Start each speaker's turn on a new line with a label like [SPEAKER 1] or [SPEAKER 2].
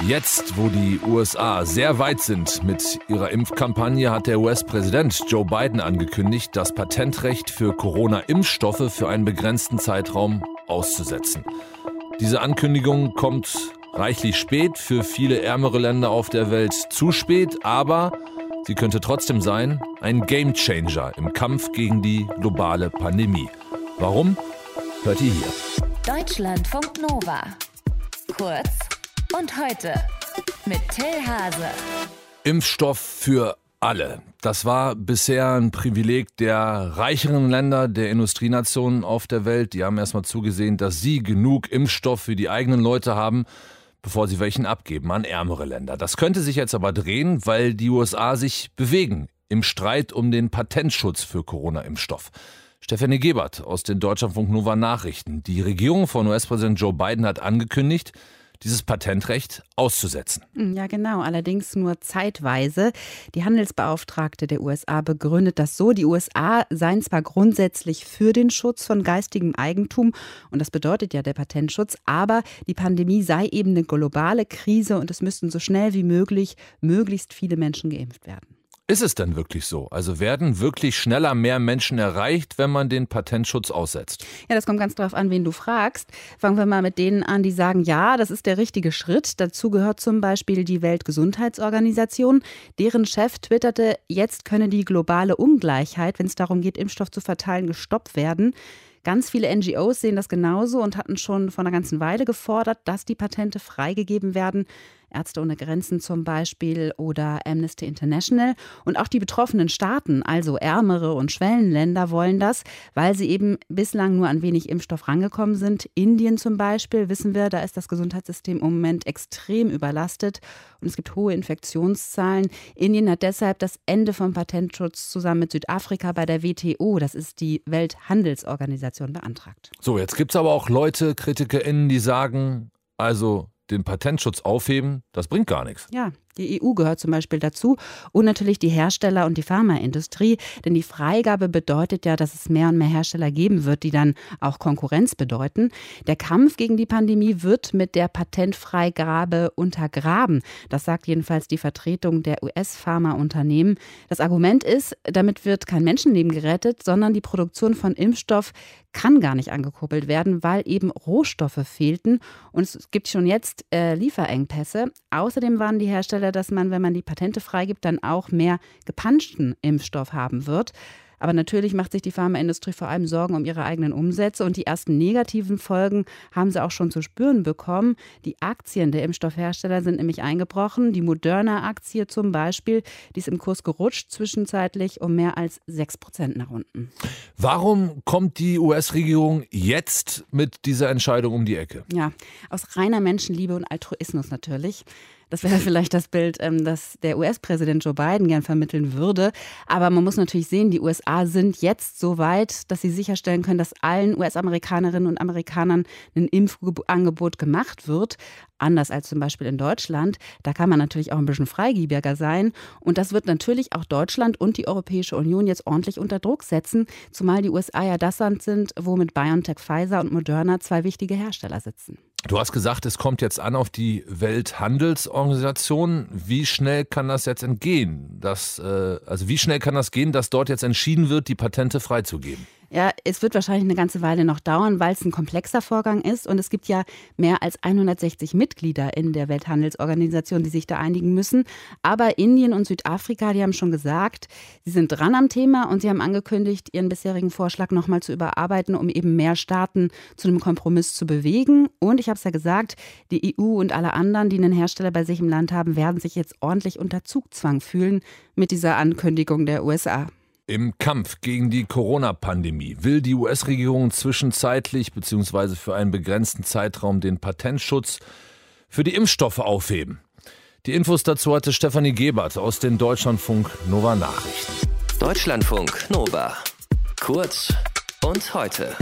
[SPEAKER 1] Jetzt, wo die USA sehr weit sind mit ihrer Impfkampagne, hat der US-Präsident Joe Biden angekündigt, das Patentrecht für Corona-Impfstoffe für einen begrenzten Zeitraum auszusetzen. Diese Ankündigung kommt reichlich spät, für viele ärmere Länder auf der Welt zu spät, aber sie könnte trotzdem sein ein Gamechanger im Kampf gegen die globale Pandemie. Warum? Hört ihr hier.
[SPEAKER 2] Deutschlandfunk Nova. Kurz und heute mit Till Hase.
[SPEAKER 1] Impfstoff für alle. Das war bisher ein Privileg der reicheren Länder, der Industrienationen auf der Welt. Die haben erstmal zugesehen, dass sie genug Impfstoff für die eigenen Leute haben, bevor sie welchen abgeben an ärmere Länder. Das könnte sich jetzt aber drehen, weil die USA sich bewegen im Streit um den Patentschutz für Corona-Impfstoff. Stefanie Gebert aus den Deutschlandfunk Nova Nachrichten. Die Regierung von US-Präsident Joe Biden hat angekündigt, dieses Patentrecht auszusetzen.
[SPEAKER 3] Hm, ja, genau, allerdings nur zeitweise. Die Handelsbeauftragte der USA begründet das so, die USA seien zwar grundsätzlich für den Schutz von geistigem Eigentum, und das bedeutet ja der Patentschutz, aber die Pandemie sei eben eine globale Krise und es müssten so schnell wie möglich möglichst viele Menschen geimpft werden.
[SPEAKER 1] Ist es denn wirklich so? Also werden wirklich schneller mehr Menschen erreicht, wenn man den Patentschutz aussetzt?
[SPEAKER 3] Ja, das kommt ganz darauf an, wen du fragst. Fangen wir mal mit denen an, die sagen, ja, das ist der richtige Schritt. Dazu gehört zum Beispiel die Weltgesundheitsorganisation. Deren Chef twitterte, jetzt könne die globale Ungleichheit, wenn es darum geht, Impfstoff zu verteilen, gestoppt werden. Ganz viele NGOs sehen das genauso und hatten schon vor einer ganzen Weile gefordert, dass die Patente freigegeben werden. Ärzte ohne Grenzen zum Beispiel oder Amnesty International. Und auch die betroffenen Staaten, also ärmere und Schwellenländer, wollen das, weil sie eben bislang nur an wenig Impfstoff rangekommen sind. Indien zum Beispiel, wissen wir, da ist das Gesundheitssystem im Moment extrem überlastet und es gibt hohe Infektionszahlen. Indien hat deshalb das Ende vom Patentschutz zusammen mit Südafrika bei der WTO, das ist die Welthandelsorganisation, Organisation beantragt.
[SPEAKER 1] So, jetzt gibt es aber auch Leute, KritikerInnen, die sagen, also den Patentschutz aufheben, das bringt gar nichts.
[SPEAKER 3] Ja, die EU gehört zum Beispiel dazu und natürlich die Hersteller und die Pharmaindustrie, denn die Freigabe bedeutet ja, dass es mehr und mehr Hersteller geben wird, die dann auch Konkurrenz bedeuten. Der Kampf gegen die Pandemie wird mit der Patentfreigabe untergraben. Das sagt jedenfalls die Vertretung der US-Pharmaunternehmen. Das Argument ist, damit wird kein Menschenleben gerettet, sondern die Produktion von Impfstoff kann gar nicht angekurbelt werden, weil eben Rohstoffe fehlten und es gibt schon jetzt äh, Lieferengpässe. Außerdem waren die Hersteller Hersteller, dass man, wenn man die Patente freigibt, dann auch mehr gepanschten Impfstoff haben wird. Aber natürlich macht sich die Pharmaindustrie vor allem Sorgen um ihre eigenen Umsätze und die ersten negativen Folgen haben sie auch schon zu spüren bekommen. Die Aktien der Impfstoffhersteller sind nämlich eingebrochen. Die Moderna-Aktie zum Beispiel, die ist im Kurs gerutscht, zwischenzeitlich um mehr als 6 Prozent nach unten.
[SPEAKER 1] Warum kommt die US-Regierung jetzt mit dieser Entscheidung um die Ecke?
[SPEAKER 3] Ja, aus reiner Menschenliebe und Altruismus natürlich. Das wäre vielleicht das Bild, ähm, das der US-Präsident Joe Biden gern vermitteln würde. Aber man muss natürlich sehen, die USA sind jetzt so weit, dass sie sicherstellen können, dass allen US-Amerikanerinnen und Amerikanern ein Impfangebot gemacht wird. Anders als zum Beispiel in Deutschland. Da kann man natürlich auch ein bisschen freigebiger sein. Und das wird natürlich auch Deutschland und die Europäische Union jetzt ordentlich unter Druck setzen, zumal die USA ja das Land sind, wo mit BioNTech, Pfizer und Moderna zwei wichtige Hersteller sitzen.
[SPEAKER 1] Du hast gesagt, es kommt jetzt an auf die Welthandelsorganisation. Wie schnell kann das jetzt entgehen? Dass, äh, also wie schnell kann das gehen, dass dort jetzt entschieden wird, die Patente freizugeben?
[SPEAKER 3] Ja, es wird wahrscheinlich eine ganze Weile noch dauern, weil es ein komplexer Vorgang ist. Und es gibt ja mehr als 160 Mitglieder in der Welthandelsorganisation, die sich da einigen müssen. Aber Indien und Südafrika, die haben schon gesagt, sie sind dran am Thema und sie haben angekündigt, ihren bisherigen Vorschlag nochmal zu überarbeiten, um eben mehr Staaten zu einem Kompromiss zu bewegen. Und ich habe es ja gesagt, die EU und alle anderen, die einen Hersteller bei sich im Land haben, werden sich jetzt ordentlich unter Zugzwang fühlen mit dieser Ankündigung der USA.
[SPEAKER 1] Im Kampf gegen die Corona-Pandemie will die US-Regierung zwischenzeitlich bzw. für einen begrenzten Zeitraum den Patentschutz für die Impfstoffe aufheben. Die Infos dazu hatte Stefanie Gebert aus den Deutschlandfunk Nova Nachrichten.
[SPEAKER 2] Deutschlandfunk Nova. Kurz und heute.